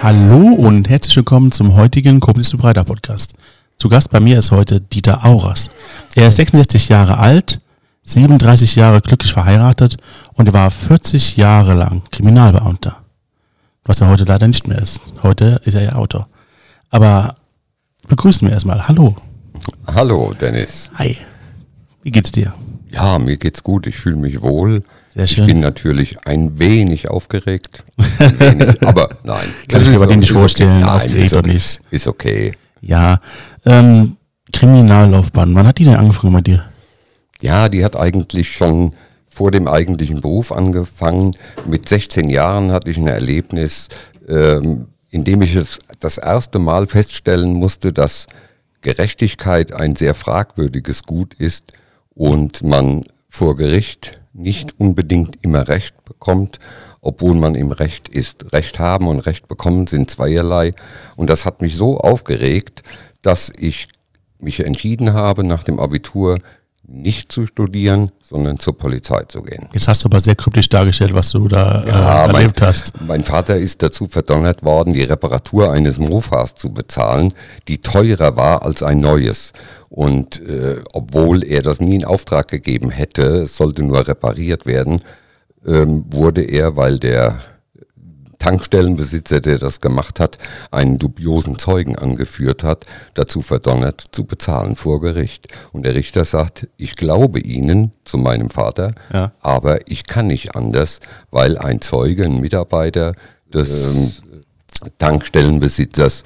Hallo und herzlich willkommen zum heutigen Koblenz zu Breiter Podcast. Zu Gast bei mir ist heute Dieter Auras. Er ist 66 Jahre alt, 37 Jahre glücklich verheiratet und er war 40 Jahre lang Kriminalbeamter. Was er heute leider nicht mehr ist. Heute ist er ja Autor. Aber begrüßen wir erstmal. Hallo. Hallo, Dennis. Hi. Wie geht's dir? Ja, mir geht's gut. Ich fühle mich wohl. Sehr Ich schön. bin natürlich ein wenig aufgeregt. Ein wenig, aber nein. Kann ich mir aber nicht vorstellen, Okay. Nein, aufgeregt ist oder okay. nicht. Ist okay. Ja. Ähm, Kriminallaufbahn. Wann hat die denn angefangen bei dir? Ja, die hat eigentlich schon vor dem eigentlichen Beruf angefangen. Mit 16 Jahren hatte ich ein Erlebnis, ähm, in dem ich es das erste Mal feststellen musste, dass Gerechtigkeit ein sehr fragwürdiges Gut ist und man vor Gericht nicht unbedingt immer Recht bekommt, obwohl man im Recht ist. Recht haben und Recht bekommen sind zweierlei. Und das hat mich so aufgeregt, dass ich mich entschieden habe, nach dem Abitur nicht zu studieren, sondern zur Polizei zu gehen. Jetzt hast du aber sehr kryptisch dargestellt, was du da äh, mein, erlebt hast. mein Vater ist dazu verdonnert worden, die Reparatur eines Mofas zu bezahlen, die teurer war als ein neues. Und äh, obwohl er das nie in Auftrag gegeben hätte, es sollte nur repariert werden, ähm, wurde er, weil der Tankstellenbesitzer, der das gemacht hat, einen dubiosen Zeugen angeführt hat, dazu verdonnert zu bezahlen vor Gericht. Und der Richter sagt, ich glaube Ihnen, zu meinem Vater, Ja. aber ich kann nicht anders, weil ein Zeuge, ein Mitarbeiter des ähm, Tankstellenbesitzers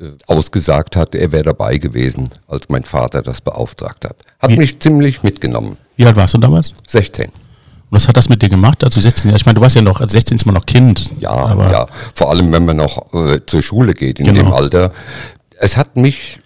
äh, ausgesagt hat, er wäre dabei gewesen, als mein Vater das beauftragt hat. Hat Wie- mich ziemlich mitgenommen. Wie alt warst du damals? 16. Und was hat das mit dir gemacht, als du 16 Jahre? Ich meine, du warst ja noch, als 16 ist man noch Kind. Ja, aber ja. Vor allem, wenn man noch äh, zur Schule geht in Genau. dem Alter. Es hat mich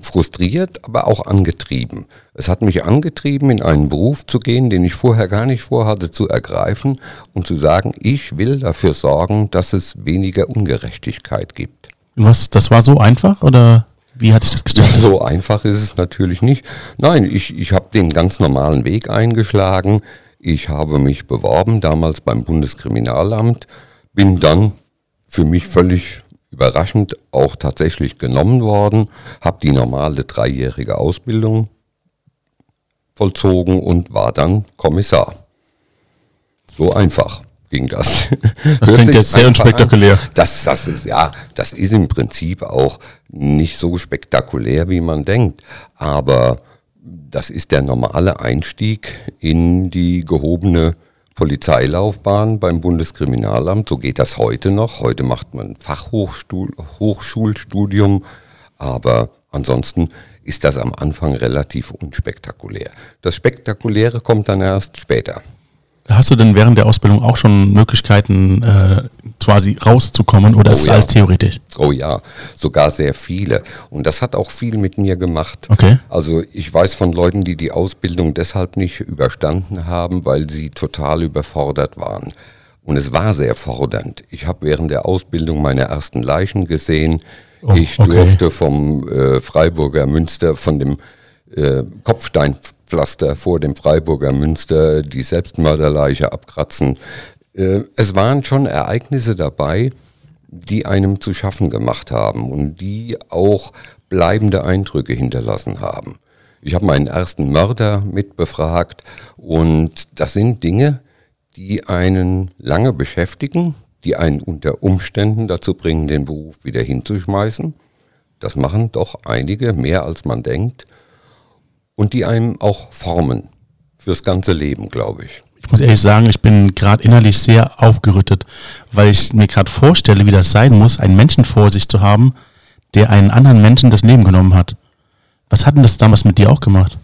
frustriert, aber auch angetrieben. Es hat mich angetrieben, in einen Beruf zu gehen, den ich vorher gar nicht vorhatte zu ergreifen und zu sagen, ich will dafür sorgen, dass es weniger Ungerechtigkeit gibt. Was, das war so einfach oder wie hat sich das Ja, gestaltet? so einfach ist es natürlich nicht. Nein, ich, ich habe den ganz normalen Weg eingeschlagen. Ich habe mich beworben, damals beim Bundeskriminalamt, bin dann für mich völlig überraschend auch tatsächlich genommen worden, habe die normale dreijährige Ausbildung vollzogen und war dann Kommissar. So einfach ging das. Das klingt jetzt sehr an. unspektakulär. Das, das ist, ja, das ist im Prinzip auch nicht so spektakulär, wie man denkt. Aber das ist der normale Einstieg in die gehobene Polizeilaufbahn beim Bundeskriminalamt. So geht das heute noch. Heute macht man Fachhochschulstudium. Aber ansonsten ist das am Anfang relativ unspektakulär. Das Spektakuläre kommt dann erst später. Hast du denn während der Ausbildung auch schon Möglichkeiten, äh, quasi rauszukommen oder ist es ja. alles theoretisch? Oh ja, sogar sehr viele. Und das hat auch viel mit mir gemacht. Okay. Also ich weiß von Leuten, die die Ausbildung deshalb nicht überstanden haben, weil sie total überfordert waren. Und es war sehr fordernd. Ich habe während der Ausbildung meine ersten Leichen gesehen. Oh, ich okay. durfte vom äh, Freiburger Münster, von dem äh, Kopfsteinpflaster vor dem Freiburger Münster die Selbstmörderleiche abkratzen. Äh, es waren schon Ereignisse dabei, die einem zu schaffen gemacht haben und die auch bleibende Eindrücke hinterlassen haben. Ich habe meinen ersten Mörder mitbefragt und das sind Dinge, die einen lange beschäftigen, die einen unter Umständen dazu bringen, den Beruf wieder hinzuschmeißen. Das machen doch einige, mehr als man denkt. Und die einem auch formen fürs ganze Leben, glaube ich. Ich muss ehrlich sagen, ich bin gerade innerlich sehr aufgerüttet, weil ich mir gerade vorstelle, wie das sein muss, einen Menschen vor sich zu haben, der einen anderen Menschen das Leben genommen hat. Was hat denn das damals mit dir auch gemacht?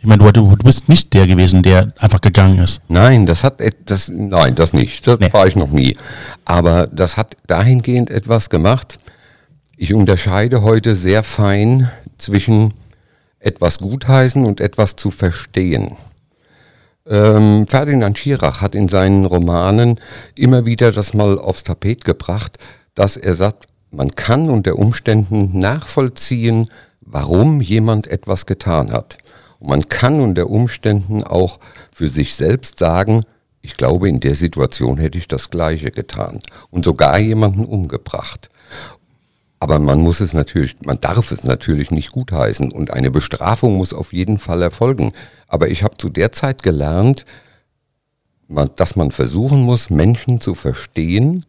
Ich meine, du, du bist nicht der gewesen, der einfach gegangen ist. Nein, das hat das nein, das nicht. Das Nee. war ich noch nie. Aber das hat dahingehend etwas gemacht. Ich unterscheide heute sehr fein zwischen etwas gutheißen und etwas zu verstehen. Ähm, Ferdinand Schirach hat in seinen Romanen immer wieder das mal aufs Tapet gebracht, dass er sagt, man kann unter Umständen nachvollziehen, warum jemand etwas getan hat. Und man kann unter Umständen auch für sich selbst sagen, ich Ich glaube, in der Situation hätte ich das Gleiche getan und sogar jemanden umgebracht. Aber man muss es natürlich, man darf es natürlich nicht gutheißen und eine Bestrafung muss auf jeden Fall erfolgen. Aber ich habe zu der Zeit gelernt, dass man versuchen muss, Menschen zu verstehen,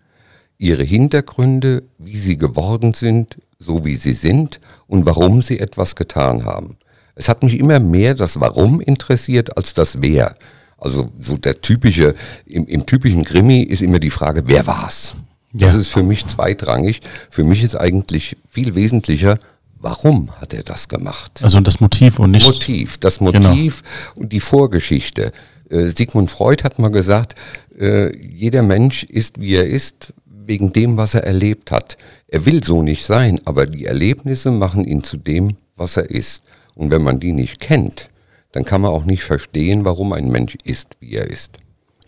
ihre Hintergründe, wie sie geworden sind, so wie sie sind und warum sie etwas getan haben. Es hat mich immer mehr das Warum interessiert als das Wer. Also so der typische, im, im typischen Krimi ist immer die Frage, wer war's? Ja. Das ist für mich zweitrangig. Für mich ist eigentlich viel wesentlicher, warum hat er das gemacht? Also das Motiv und nicht. Motiv, das Motiv genau. und die Vorgeschichte. Äh, Sigmund Freud hat mal gesagt, äh, jeder Mensch ist, wie er ist, wegen dem, was er erlebt hat. Er will so nicht sein, aber die Erlebnisse machen ihn zu dem, was er ist. Und wenn man die nicht kennt, dann kann man auch nicht verstehen, warum ein Mensch ist, wie er ist.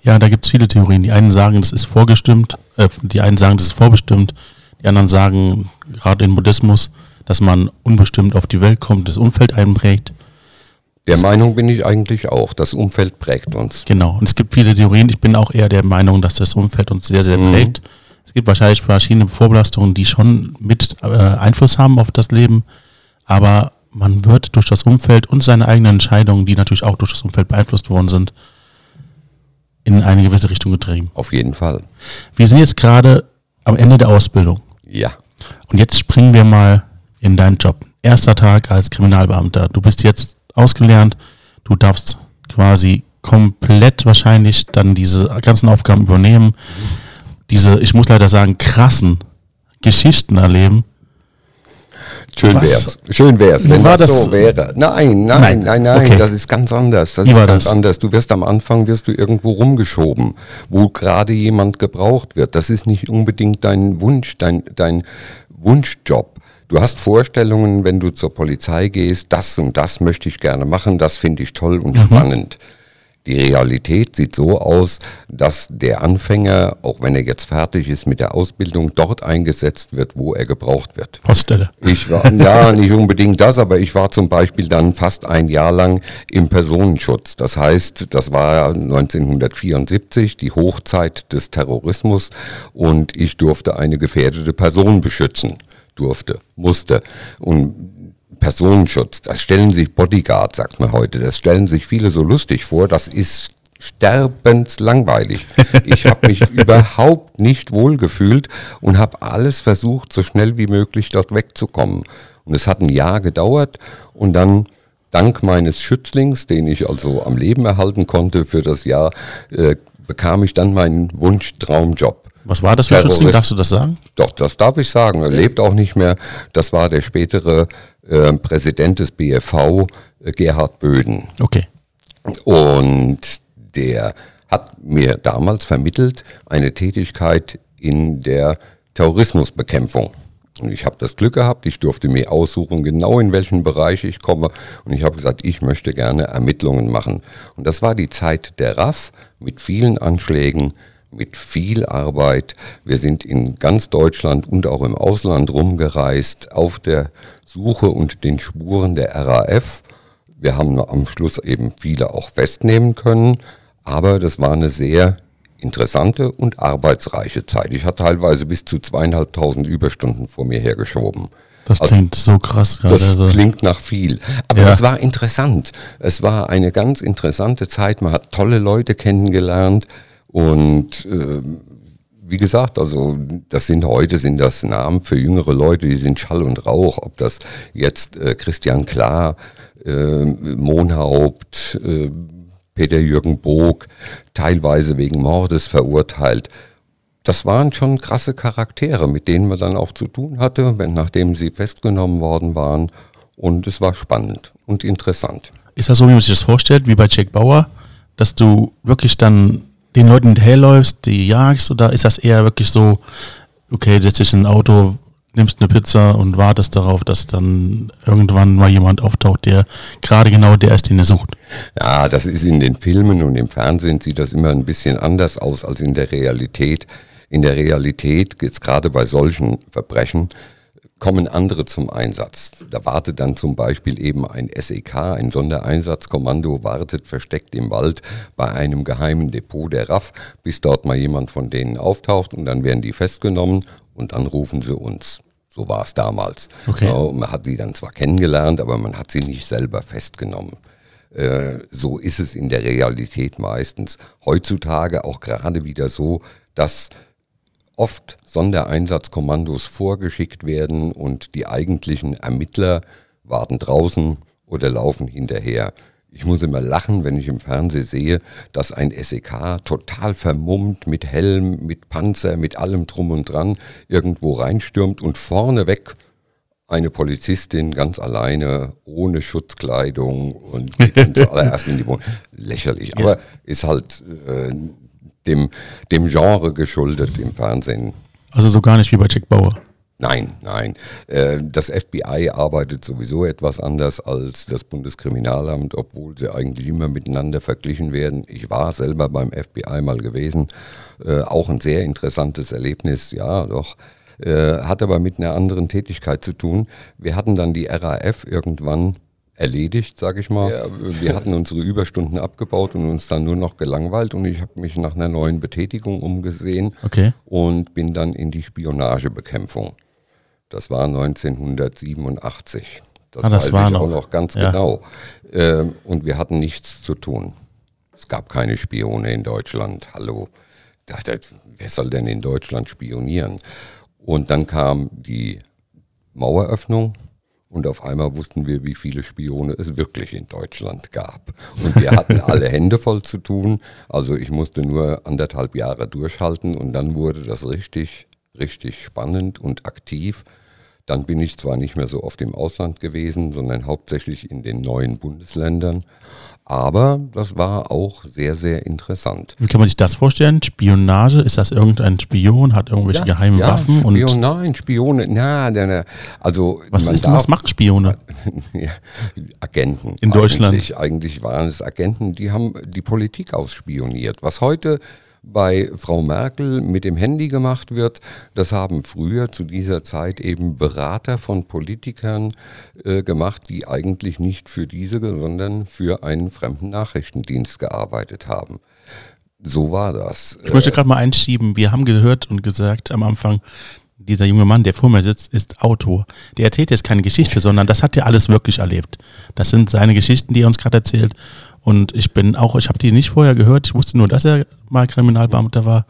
Ja, da gibt es viele Theorien. Die einen sagen, das ist vorgestimmt, äh, die einen sagen, das ist vorbestimmt, die anderen sagen, gerade in Buddhismus, dass man unbestimmt auf die Welt kommt, das Umfeld einprägt. Der das Meinung bin ich eigentlich auch. Das Umfeld prägt uns. Genau. Und es gibt viele Theorien. Ich bin auch eher der Meinung, dass das Umfeld uns sehr, sehr mhm. prägt. Es gibt wahrscheinlich verschiedene Vorbelastungen, die schon mit äh, Einfluss haben auf das Leben. Aber man wird durch das Umfeld und seine eigenen Entscheidungen, die natürlich auch durch das Umfeld beeinflusst worden sind, in eine gewisse Richtung getrieben. Auf jeden Fall. Wir sind jetzt gerade am Ende der Ausbildung. Ja. Und jetzt springen wir mal in deinen Job. Erster Tag als Kriminalbeamter. Du bist jetzt ausgelernt. Du darfst quasi komplett wahrscheinlich dann diese ganzen Aufgaben übernehmen. Diese, ich muss leider sagen, krassen Geschichten erleben. Schön Was? wär's. Schön wär's, wenn war das, das so wäre. Nein, nein, nein, nein, nein okay. das ist ganz anders. Das Wie ist ganz das? anders. Du wirst am Anfang wirst du irgendwo rumgeschoben, wo gerade jemand gebraucht wird. Das ist nicht unbedingt dein Wunsch, dein, dein Wunschjob. Du hast Vorstellungen, wenn du zur Polizei gehst, das und das möchte ich gerne machen, das finde ich toll und mhm. spannend. Die Realität sieht so aus, dass der Anfänger, auch wenn er jetzt fertig ist mit der Ausbildung, dort eingesetzt wird, wo er gebraucht wird. Poststelle. Ich war, ja, nicht unbedingt das, aber ich war zum Beispiel dann fast ein Jahr lang im Personenschutz. Das heißt, das war 1974, die Hochzeit des Terrorismus und ich durfte eine gefährdete Person beschützen. Durfte, musste. Und Personenschutz, das stellen sich Bodyguards, sagt man heute, das stellen sich viele so lustig vor, das ist sterbenslangweilig. Ich habe mich überhaupt nicht wohlgefühlt und habe alles versucht, so schnell wie möglich dort wegzukommen. Und es hat ein Jahr gedauert und dann dank meines Schützlings, den ich also am Leben erhalten konnte für das Jahr, äh, bekam ich dann meinen Wunsch-Traumjob. Was war das für Schützling? Darfst du das sagen? Doch, das darf ich sagen. Er lebt auch nicht mehr. Das war der spätere äh, Präsident des BFV, äh, Gerhard Böden. Okay. Und der hat mir damals vermittelt eine Tätigkeit in der Terrorismusbekämpfung. Und ich habe das Glück gehabt, ich durfte mir aussuchen, genau in welchen Bereich ich komme. Und ich habe gesagt, ich möchte gerne Ermittlungen machen. Und das war die Zeit der RAF mit vielen Anschlägen, mit viel Arbeit. Wir sind in ganz Deutschland und auch im Ausland rumgereist auf der Suche und den Spuren der RAF. Wir haben am Schluss eben viele auch festnehmen können, aber das war eine sehr interessante und arbeitsreiche Zeit. Ich hatte teilweise bis zu zweieinhalbtausend Überstunden vor mir hergeschoben. Das also, klingt so krass. Gerade. Das also. klingt nach viel. Aber ja. es war interessant. Es war eine ganz interessante Zeit. Man hat tolle Leute kennengelernt. Und äh, wie gesagt, also das sind heute sind das Namen für jüngere Leute, die sind Schall und Rauch. Ob das jetzt äh, Christian Klar, äh, Monhaupt, äh, Peter Jürgen Bog, teilweise wegen Mordes verurteilt. Das waren schon krasse Charaktere, mit denen man dann auch zu tun hatte, wenn, nachdem sie festgenommen worden waren. Und es war spannend und interessant. Ist das so, wie man sich das vorstellt, wie bei Jack Bauer, dass du wirklich dann den Leuten hinterherläufst, die jagst, oder ist das eher wirklich so, okay, dich in ein Auto, nimmst eine Pizza und wartest darauf, dass dann irgendwann mal jemand auftaucht, der gerade genau der ist, den er sucht? Ja, das ist in den Filmen und im Fernsehen sieht das immer ein bisschen anders aus als in der Realität. In der Realität geht es gerade bei solchen Verbrechen kommen andere zum Einsatz. Da wartet dann zum Beispiel eben ein SEK, ein Sondereinsatzkommando, wartet versteckt im Wald bei einem geheimen Depot der RAF, bis dort mal jemand von denen auftaucht und dann werden die festgenommen und dann rufen sie uns. So war es damals. Okay. Ja, man hat sie dann zwar kennengelernt, aber man hat sie nicht selber festgenommen. Äh, so ist es in der Realität meistens. Heutzutage auch gerade wieder so, dass oft Sondereinsatzkommandos vorgeschickt werden und die eigentlichen Ermittler warten draußen oder laufen hinterher. Ich muss immer lachen, wenn ich im Fernsehen sehe, dass ein SEK total vermummt mit Helm, mit Panzer, mit allem drum und dran irgendwo reinstürmt und vorneweg eine Polizistin ganz alleine, ohne Schutzkleidung und geht dann zuallererst in die Wohnung. Lächerlich, aber ist halt äh, dem, dem Genre geschuldet im Fernsehen. Also so gar nicht wie bei Jack Bauer. Nein, nein. Äh, Das FBI arbeitet sowieso etwas anders als das Bundeskriminalamt, obwohl sie eigentlich immer miteinander verglichen werden. Ich war selber beim FBI mal gewesen. Äh, Auch ein sehr interessantes Erlebnis, ja, doch. Äh, Hat aber mit einer anderen Tätigkeit zu tun. Wir hatten dann die RAF irgendwann erledigt, sage ich mal. Wir hatten unsere Überstunden abgebaut und uns dann nur noch gelangweilt und ich habe mich nach einer neuen Betätigung umgesehen Okay. und bin dann in die Spionagebekämpfung. Das war 1987. Das, Ah, das weiß war ich auch noch. noch ganz Ja. genau. Ähm, und wir hatten nichts zu tun. Es gab keine Spione in Deutschland. Hallo. Da- da- Wer soll denn in Deutschland spionieren? Und dann kam die Maueröffnung und auf einmal wussten wir, wie viele Spione es wirklich in Deutschland gab. Und wir hatten alle Hände voll zu tun. Also ich musste nur anderthalb Jahre durchhalten und dann wurde das richtig, richtig spannend und aktiv. Dann bin ich zwar nicht mehr so oft im Ausland gewesen, sondern hauptsächlich in den neuen Bundesländern. Aber das war auch sehr, sehr interessant. Wie kann man sich das vorstellen? Spionage? Ist das irgendein Spion? Hat irgendwelche geheimen Waffen? Und Spion, nein, Spione, na, na, na, also was, ist, was machen Spione? ja, Agenten. In Deutschland. Eigentlich, eigentlich waren es Agenten, die haben die Politik ausspioniert. Was heute bei Frau Merkel mit dem Handy gemacht wird, das haben früher zu dieser Zeit eben Berater von Politikern äh, gemacht, die eigentlich nicht für diese, sondern für einen fremden Nachrichtendienst gearbeitet haben. So war das. Ich möchte gerade mal einschieben. Wir haben gehört und gesagt am Anfang, dieser junge Mann, der vor mir sitzt, ist Autor. Der erzählt jetzt keine Geschichte, sondern das hat er alles wirklich erlebt. Das sind seine Geschichten, die er uns gerade erzählt. Und ich bin auch, ich habe die nicht vorher gehört. Ich wusste nur, dass er mal Kriminalbeamter war.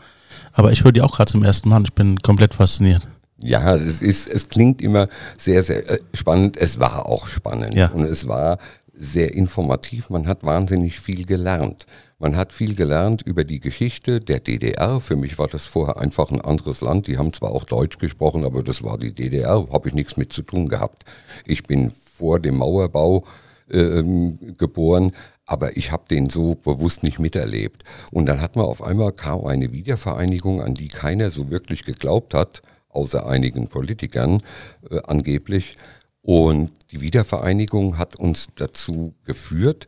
Aber ich höre die auch gerade zum ersten Mal und ich bin komplett fasziniert. Ja, es ist, es klingt immer sehr, sehr äh, spannend. Es war auch spannend Ja. und es war sehr informativ. Man hat wahnsinnig viel gelernt. Man hat viel gelernt über die Geschichte der DDR. Für mich war das vorher einfach ein anderes Land. Die haben zwar auch Deutsch gesprochen, aber das war die DDR. Habe ich nichts mit zu tun gehabt. Ich bin vor dem Mauerbau ähm, geboren, aber ich habe den so bewusst nicht miterlebt. Und dann hat man auf einmal kam eine Wiedervereinigung, an die keiner so wirklich geglaubt hat, außer einigen Politikern äh, angeblich. Und die Wiedervereinigung hat uns dazu geführt,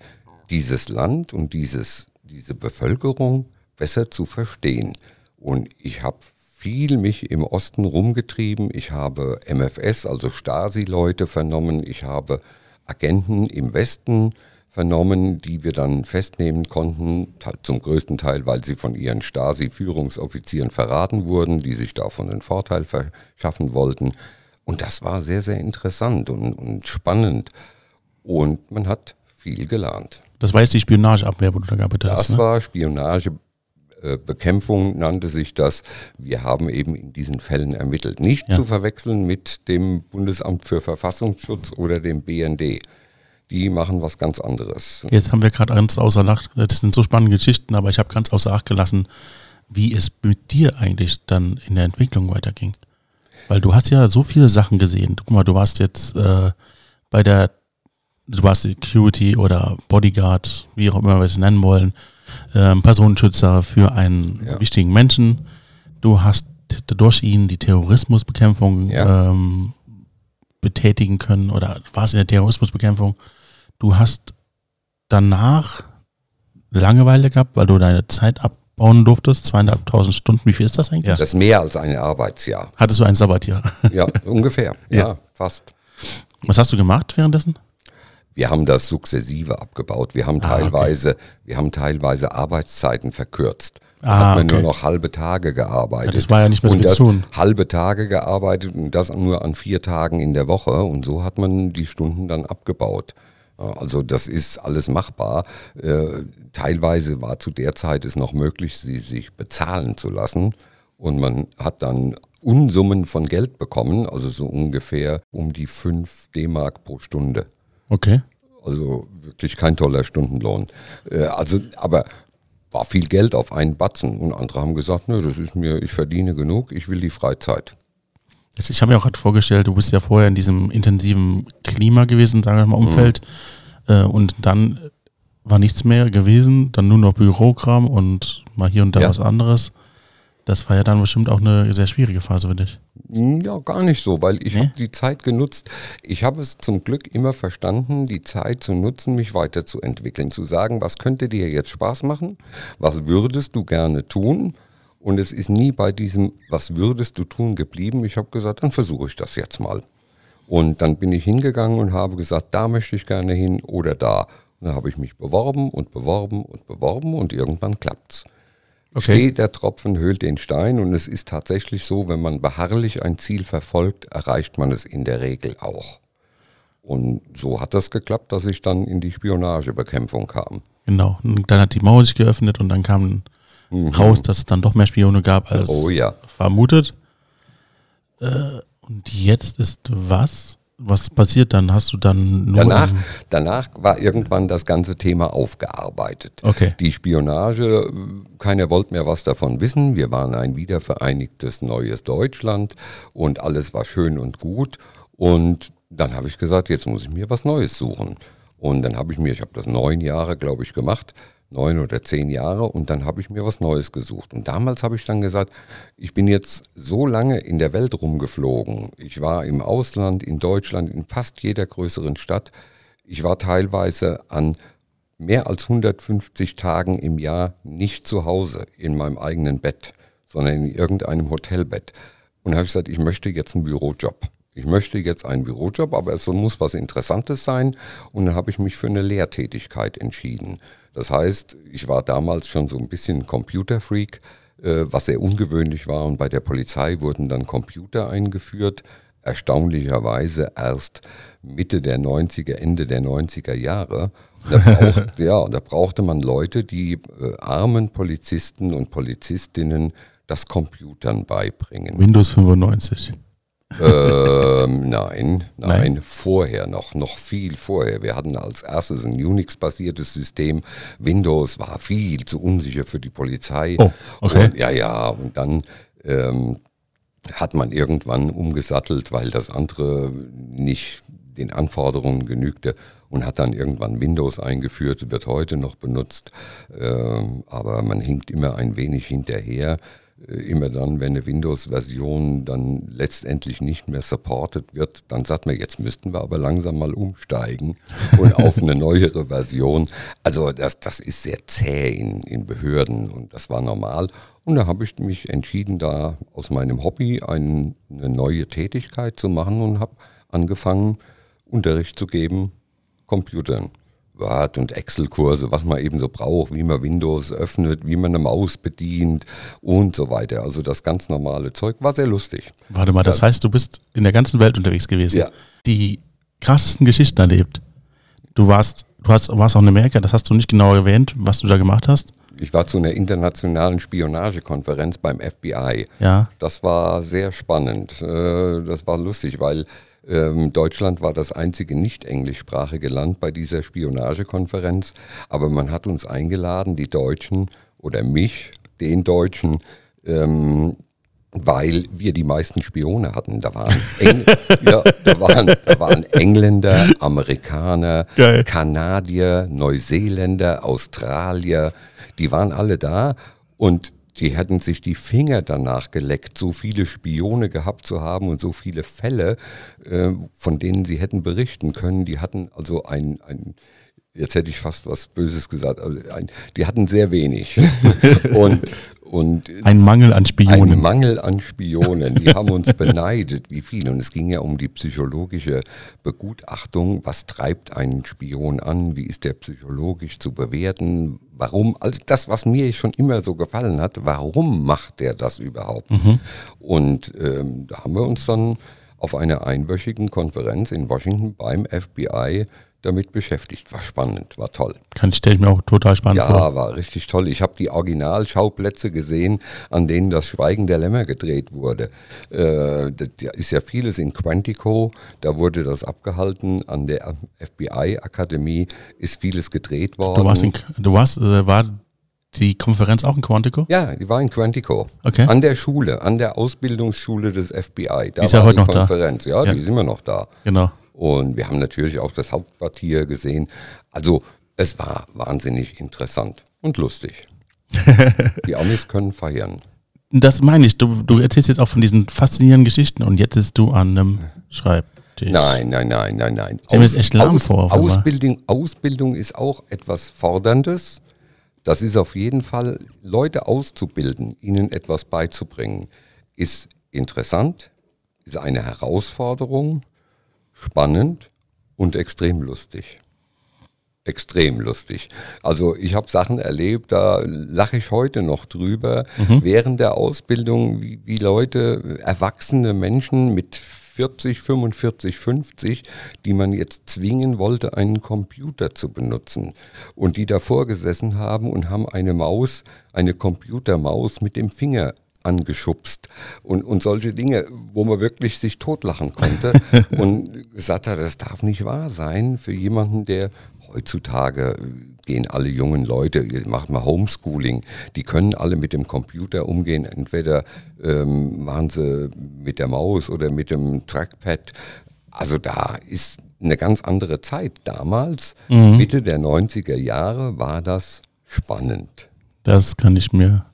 dieses Land und dieses, diese Bevölkerung besser zu verstehen. Und ich habe viel mich im Osten rumgetrieben. Ich habe MFS, also Stasi-Leute vernommen. Ich habe Agenten im Westen vernommen, die wir dann festnehmen konnten, te- zum größten Teil, weil sie von ihren Stasi-Führungsoffizieren verraten wurden, die sich davon einen Vorteil verschaffen wollten. Und das war sehr, sehr interessant und, und spannend. Und man hat viel gelernt. Das war jetzt die Spionageabwehr, wo du da gearbeitet hast. Das Ne? war Spionagebekämpfung, nannte sich das. Wir haben eben in diesen Fällen ermittelt. Nicht Ja. zu verwechseln mit dem Bundesamt für Verfassungsschutz oder dem BND. Die machen was ganz anderes. Jetzt haben wir gerade ganz außer Acht, das sind so spannende Geschichten, aber ich habe ganz außer Acht gelassen, wie es mit dir eigentlich dann in der Entwicklung weiterging. Weil du hast ja so viele Sachen gesehen. Guck mal, du warst jetzt äh, bei der, du warst Security oder Bodyguard, wie auch immer wir es nennen wollen, ähm, Personenschützer für einen Ja. wichtigen Menschen. Du hast durch ihn die Terrorismusbekämpfung Ja. ähm, betätigen können oder warst in der Terrorismusbekämpfung. Du hast danach Langeweile gehabt, weil du deine Zeit ab, abbauen durftest, zweieinhalbtausend Stunden. Wie viel ist das eigentlich? Das ist mehr als ein Arbeitsjahr. Hattest du ein Sabbatjahr? Ja, ungefähr. Ja. Ja. fast. Was hast du gemacht währenddessen? Wir haben das sukzessive abgebaut. Wir haben Ah, okay. teilweise, wir haben teilweise Arbeitszeiten verkürzt. Da Ah, hat man okay. nur noch halbe Tage gearbeitet. Ja, das war ja nicht mehr so und das zu tun. halbe Tage gearbeitet und das nur an vier Tagen in der Woche. Und so hat man die Stunden dann abgebaut. Also das ist alles machbar. Äh, teilweise war zu der Zeit es noch möglich, sie sich bezahlen zu lassen. Und man hat dann Unsummen von Geld bekommen, also so ungefähr um die 5 D-Mark pro Stunde. Okay. Also wirklich kein toller Stundenlohn. Äh, Also, aber war viel Geld auf einen Batzen. Und andere haben gesagt, nö, das ist mir, ich verdiene genug, ich will die Freizeit. Ich habe mir auch gerade vorgestellt, du bist ja vorher in diesem intensiven Klima gewesen, sagen wir mal, Umfeld. Äh, und dann war nichts mehr gewesen, dann nur noch Bürokram und mal hier und da Ja. was anderes. Das war ja dann bestimmt auch eine sehr schwierige Phase für dich. Ja, gar nicht so, weil ich Nee? habe die Zeit genutzt. Ich habe es zum Glück immer verstanden, die Zeit zu nutzen, mich weiterzuentwickeln, zu sagen, was könnte dir jetzt Spaß machen, was würdest du gerne tun. Und es ist nie bei diesem, was würdest du tun, geblieben. Ich habe gesagt, dann versuche ich das jetzt mal. Und dann bin ich hingegangen und habe gesagt, da möchte ich gerne hin oder da. Und dann habe ich mich beworben und beworben und beworben und irgendwann klappt's. Okay. Steht der Tropfen höhlt den Stein und es ist tatsächlich so, wenn man beharrlich ein Ziel verfolgt, erreicht man es in der Regel auch. Und so hat das geklappt, dass ich dann in die Spionagebekämpfung kam. Genau. Und dann hat die Mauer sich geöffnet und dann kam raus, dass es dann doch mehr Spione gab als Oh ja. vermutet. Äh, und jetzt ist was? Was passiert dann? Hast du dann nur. Danach, danach war irgendwann das ganze Thema aufgearbeitet. Okay. Die Spionage, keiner wollte mehr was davon wissen. Wir waren ein wiedervereinigtes neues Deutschland und alles war schön und gut. Und dann habe ich gesagt, jetzt muss ich mir was Neues suchen. Und dann habe ich mir, ich habe das neun Jahre, glaube ich, gemacht, neun oder zehn Jahre, und dann habe ich mir was Neues gesucht. Und damals habe ich dann gesagt, ich bin jetzt so lange in der Welt rumgeflogen. Ich war im Ausland, in Deutschland, in fast jeder größeren Stadt. Ich war teilweise an mehr als 150 Tagen im Jahr nicht zu Hause in meinem eigenen Bett, sondern in irgendeinem Hotelbett. Und habe ich gesagt, ich möchte jetzt einen Bürojob. Ich möchte jetzt einen Bürojob, aber es muss was Interessantes sein. Und dann habe ich mich für eine Lehrtätigkeit entschieden. Das heißt, ich war damals schon so ein bisschen Computerfreak, äh, was sehr ungewöhnlich war. Und bei der Polizei wurden dann Computer eingeführt. Erstaunlicherweise erst Mitte der 90er, Ende der 90er Jahre. Da, braucht, ja, da brauchte man Leute, die äh, armen Polizisten und Polizistinnen das Computern beibringen. Windows 95. ähm, nein, nein, Nein? vorher noch, noch viel vorher. Wir hatten als erstes ein Unix-basiertes System. Windows war viel zu unsicher für die Polizei. Oh, okay. Und, ja, ja, und dann ähm, hat man irgendwann umgesattelt, weil das andere nicht den Anforderungen genügte und hat dann irgendwann Windows eingeführt, wird heute noch benutzt, ähm, aber man hinkt immer ein wenig hinterher. Äh, Immer dann, wenn eine Windows-Version dann letztendlich nicht mehr supported wird, dann sagt man, jetzt müssten wir aber langsam mal umsteigen und auf eine neuere Version. Also das, das ist sehr zäh in, in Behörden und das war normal. Und da habe ich mich entschieden, da aus meinem Hobby ein, eine neue Tätigkeit zu machen und habe angefangen, Unterricht zu geben, Computern. Word- und Excel-Kurse, was man eben so braucht, wie man Windows öffnet, wie man eine Maus bedient und so weiter. Also das ganz normale Zeug war sehr lustig. Warte mal, das heißt, du bist in der ganzen Welt unterwegs gewesen. Ja. Die krassesten Geschichten erlebt. Du warst, du hast, warst auch in Amerika, das hast du nicht genau erwähnt, was du da gemacht hast. Ich war zu einer internationalen Spionagekonferenz beim FBI. Ja. Das war sehr spannend. Äh, Das war lustig, weil Deutschland war das einzige nicht englischsprachige Land bei dieser Spionagekonferenz. Aber man hat uns eingeladen, die Deutschen oder mich, den Deutschen, ähm, weil wir die meisten Spione hatten. Da waren, Eng ja, da waren, da waren Engländer, Amerikaner, Geil. Kanadier, Neuseeländer, Australier, die waren alle da und die hätten sich die Finger danach geleckt, so viele Spione gehabt zu haben und so viele Fälle, äh, von denen sie hätten berichten können. Die hatten also ein, ein jetzt hätte ich fast was Böses gesagt, also ein, die hatten sehr wenig. und, und ein Mangel an Spionen. Ein Mangel an Spionen. Die haben uns beneidet, wie viel. Und es ging ja um die psychologische Begutachtung. Was treibt einen Spion an? Wie ist der psychologisch zu bewerten? Warum? Also das, was mir schon immer so gefallen hat, warum macht der das überhaupt? Mhm. Und ähm, da haben wir uns dann auf einer einwöchigen Konferenz in Washington beim FBI damit beschäftigt. War spannend, war toll. Kann ich stelle ich mir auch total spannend ja, vor. Ja, war richtig toll. Ich habe die Originalschauplätze gesehen, an denen das Schweigen der Lämmer gedreht wurde. Äh, da ist ja vieles in Quantico, da wurde das abgehalten. An der FBI-Akademie ist vieles gedreht worden. Du warst, in, du warst äh, war die Konferenz auch in Quantico? Ja, die war in Quantico. Okay. An der Schule, an der Ausbildungsschule des FBI. Da die ist ja heute noch Konferenz. da. Ja, ja, die sind immer noch da. Genau. Und wir haben natürlich auch das Hauptquartier gesehen. Also es war wahnsinnig interessant und lustig. Die Amis können feiern. Das meine ich. Du, du erzählst jetzt auch von diesen faszinierenden Geschichten und jetzt bist du an einem Schreibtisch. Nein, nein, nein, nein, nein. Ich Aus, echt lahm Aus, vor. Ausbildung, Ausbildung ist auch etwas Forderndes. Das ist auf jeden Fall, Leute auszubilden, ihnen etwas beizubringen, ist interessant, ist eine Herausforderung spannend und extrem lustig. Extrem lustig. Also ich habe Sachen erlebt, da lache ich heute noch drüber. Mhm. Während der Ausbildung, wie, wie Leute, erwachsene Menschen mit 40, 45, 50, die man jetzt zwingen wollte, einen Computer zu benutzen. Und die davor gesessen haben und haben eine Maus, eine Computermaus mit dem Finger angeschubst und, und solche Dinge, wo man wirklich sich totlachen konnte und gesagt hat, das darf nicht wahr sein für jemanden, der heutzutage gehen alle jungen Leute, macht mal Homeschooling, die können alle mit dem Computer umgehen, entweder ähm, machen sie mit der Maus oder mit dem Trackpad. Also da ist eine ganz andere Zeit. Damals, mhm. Mitte der 90er Jahre, war das spannend. Das kann ich mir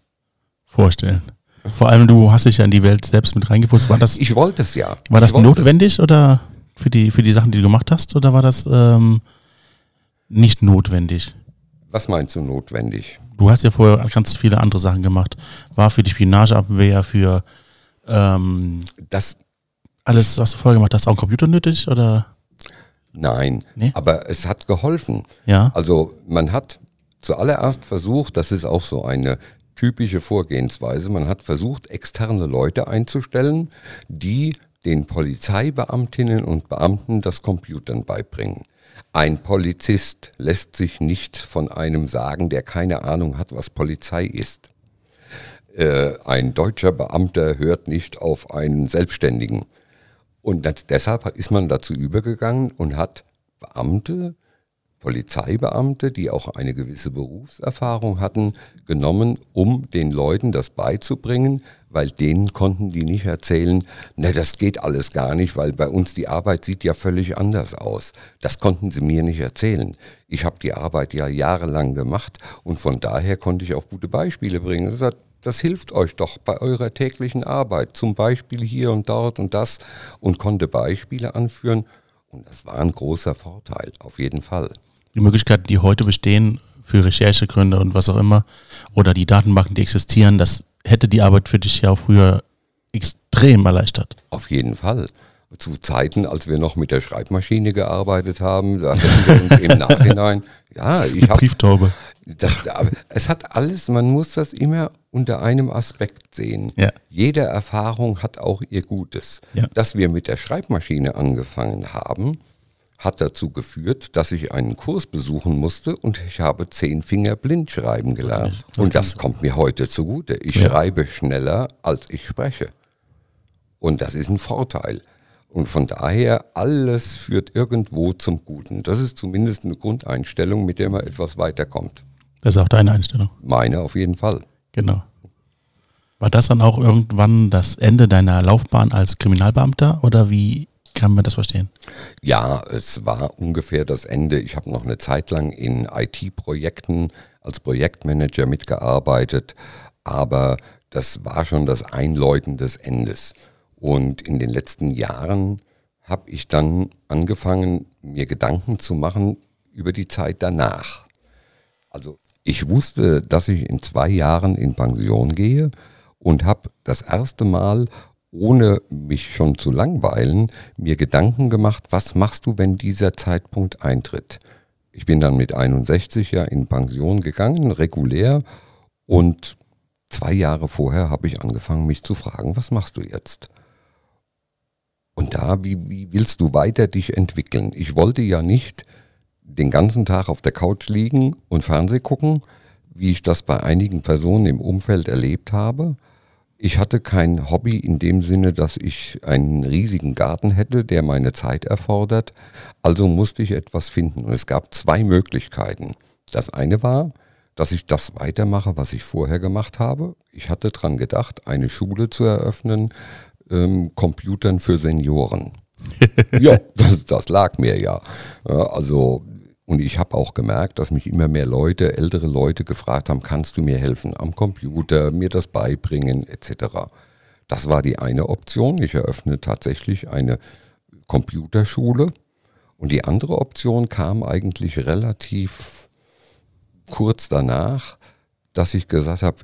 vorstellen. Vor allem, du hast dich ja in die Welt selbst mit reingefunden. War das, ich wollte es ja. War das notwendig oder für die, für die Sachen, die du gemacht hast, oder war das ähm, nicht notwendig? Was meinst du notwendig? Du hast ja vorher ganz viele andere Sachen gemacht. War für die Spionageabwehr, für ähm, das alles, was du vorher gemacht hast, auch ein Computer nötig oder? Nein, nee? aber es hat geholfen. Ja. Also man hat zuallererst versucht, das ist auch so eine typische Vorgehensweise. Man hat versucht, externe Leute einzustellen, die den Polizeibeamtinnen und Beamten das Computern beibringen. Ein Polizist lässt sich nicht von einem sagen, der keine Ahnung hat, was Polizei ist. Äh, ein deutscher Beamter hört nicht auf einen Selbstständigen. Und deshalb ist man dazu übergegangen und hat Beamte Polizeibeamte, die auch eine gewisse Berufserfahrung hatten, genommen, um den Leuten das beizubringen, weil denen konnten die nicht erzählen, ne, das geht alles gar nicht, weil bei uns die Arbeit sieht ja völlig anders aus. Das konnten sie mir nicht erzählen. Ich habe die Arbeit ja jahrelang gemacht und von daher konnte ich auch gute Beispiele bringen. Das, hat, das hilft euch doch bei eurer täglichen Arbeit, zum Beispiel hier und dort und das und konnte Beispiele anführen. Und das war ein großer Vorteil, auf jeden Fall die Möglichkeiten, die heute bestehen für Recherchegründe und was auch immer, oder die Datenbanken, die existieren, das hätte die Arbeit für dich ja auch früher extrem erleichtert. Auf jeden Fall. Zu Zeiten, als wir noch mit der Schreibmaschine gearbeitet haben, da hätten wir uns im Nachhinein, ja, ich habe. Brieftaube. Das, es hat alles, man muss das immer unter einem Aspekt sehen. Ja. Jede Erfahrung hat auch ihr Gutes. Ja. Dass wir mit der Schreibmaschine angefangen haben, hat dazu geführt, dass ich einen Kurs besuchen musste und ich habe zehn Finger blind schreiben gelernt. Das und das kommt mir heute zugute. Ich ja. schreibe schneller, als ich spreche. Und das ist ein Vorteil. Und von daher, alles führt irgendwo zum Guten. Das ist zumindest eine Grundeinstellung, mit der man etwas weiterkommt. Das ist auch deine Einstellung. Meine auf jeden Fall. Genau. War das dann auch irgendwann das Ende deiner Laufbahn als Kriminalbeamter oder wie kann man das verstehen? Ja, es war ungefähr das Ende. Ich habe noch eine Zeit lang in IT-Projekten als Projektmanager mitgearbeitet, aber das war schon das Einläuten des Endes. Und in den letzten Jahren habe ich dann angefangen, mir Gedanken zu machen über die Zeit danach. Also ich wusste, dass ich in zwei Jahren in Pension gehe und habe das erste Mal, ohne mich schon zu langweilen, mir Gedanken gemacht, was machst du, wenn dieser Zeitpunkt eintritt. Ich bin dann mit 61 ja in Pension gegangen, regulär, und zwei Jahre vorher habe ich angefangen, mich zu fragen, was machst du jetzt? Und da, wie, wie willst du weiter dich entwickeln? Ich wollte ja nicht den ganzen Tag auf der Couch liegen und Fernseh gucken, wie ich das bei einigen Personen im Umfeld erlebt habe. Ich hatte kein Hobby in dem Sinne, dass ich einen riesigen Garten hätte, der meine Zeit erfordert. Also musste ich etwas finden. Und es gab zwei Möglichkeiten. Das eine war, dass ich das weitermache, was ich vorher gemacht habe. Ich hatte daran gedacht, eine Schule zu eröffnen, ähm, Computern für Senioren. ja, das, das, lag mir ja. Also und ich habe auch gemerkt, dass mich immer mehr Leute, ältere Leute gefragt haben, kannst du mir helfen am Computer, mir das beibringen etc. Das war die eine Option. Ich eröffne tatsächlich eine Computerschule. Und die andere Option kam eigentlich relativ kurz danach, dass ich gesagt habe,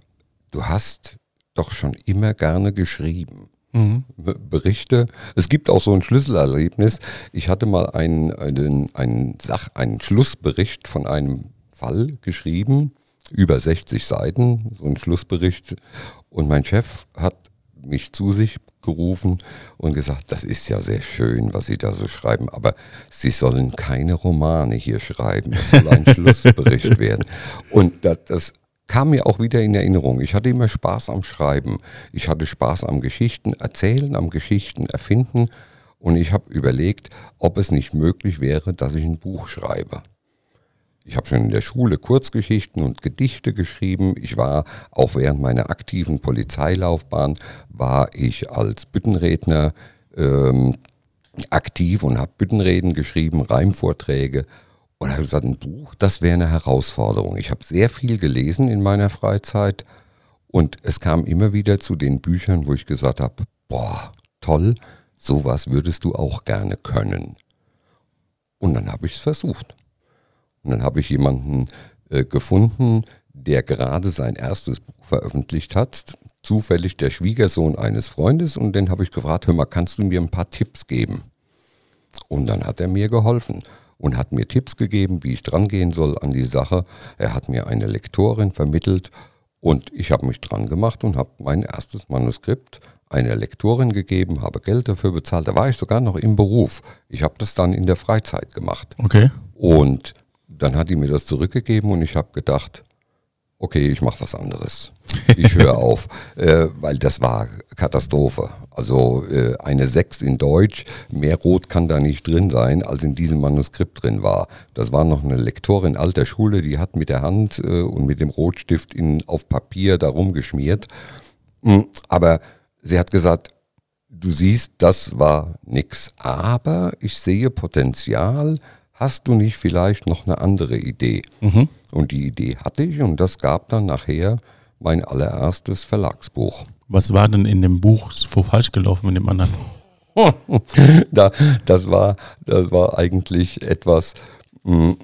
du hast doch schon immer gerne geschrieben mhm. Berichte. Es gibt auch so ein Schlüsselerlebnis. Ich hatte mal einen, einen, einen, Sach-, einen Schlussbericht von einem Fall geschrieben, über 60 Seiten, so ein Schlussbericht. Und mein Chef hat mich zu sich gerufen und gesagt, das ist ja sehr schön, was Sie da so schreiben, aber Sie sollen keine Romane hier schreiben, es soll ein Schlussbericht werden. Und das, das kam mir auch wieder in Erinnerung. Ich hatte immer Spaß am Schreiben. Ich hatte Spaß am Geschichten erzählen, am Geschichten erfinden. Und ich habe überlegt, ob es nicht möglich wäre, dass ich ein Buch schreibe. Ich habe schon in der Schule Kurzgeschichten und Gedichte geschrieben. Ich war auch während meiner aktiven Polizeilaufbahn war ich als Büttenredner ähm, aktiv und habe Büttenreden geschrieben, Reimvorträge und habe gesagt, ein Buch, das wäre eine Herausforderung. Ich habe sehr viel gelesen in meiner Freizeit und es kam immer wieder zu den Büchern, wo ich gesagt habe, boah, toll, sowas würdest du auch gerne können. Und dann habe ich es versucht. Und dann habe ich jemanden äh, gefunden, der gerade sein erstes Buch veröffentlicht hat, zufällig der Schwiegersohn eines Freundes, und den habe ich gefragt, hör mal, kannst du mir ein paar Tipps geben? Und dann hat er mir geholfen und hat mir Tipps gegeben, wie ich drangehen soll an die Sache. Er hat mir eine Lektorin vermittelt und ich habe mich dran gemacht und habe mein erstes Manuskript einer Lektorin gegeben, habe Geld dafür bezahlt. Da war ich sogar noch im Beruf. Ich habe das dann in der Freizeit gemacht. Okay. Und dann hat die mir das zurückgegeben und ich habe gedacht, okay, ich mache was anderes. Ich höre auf, äh, weil das war Katastrophe. Also äh, eine 6 in Deutsch, mehr Rot kann da nicht drin sein, als in diesem Manuskript drin war. Das war noch eine Lektorin alter Schule, die hat mit der Hand äh, und mit dem Rotstift in, auf Papier darum geschmiert. Mhm, aber sie hat gesagt, du siehst, das war nix. Aber ich sehe Potenzial, hast du nicht vielleicht noch eine andere Idee? Mhm. Und die Idee hatte ich und das gab dann nachher mein allererstes Verlagsbuch. Was war denn in dem Buch so falsch gelaufen mit dem anderen? da, das, war, das war eigentlich etwas, mh, hm,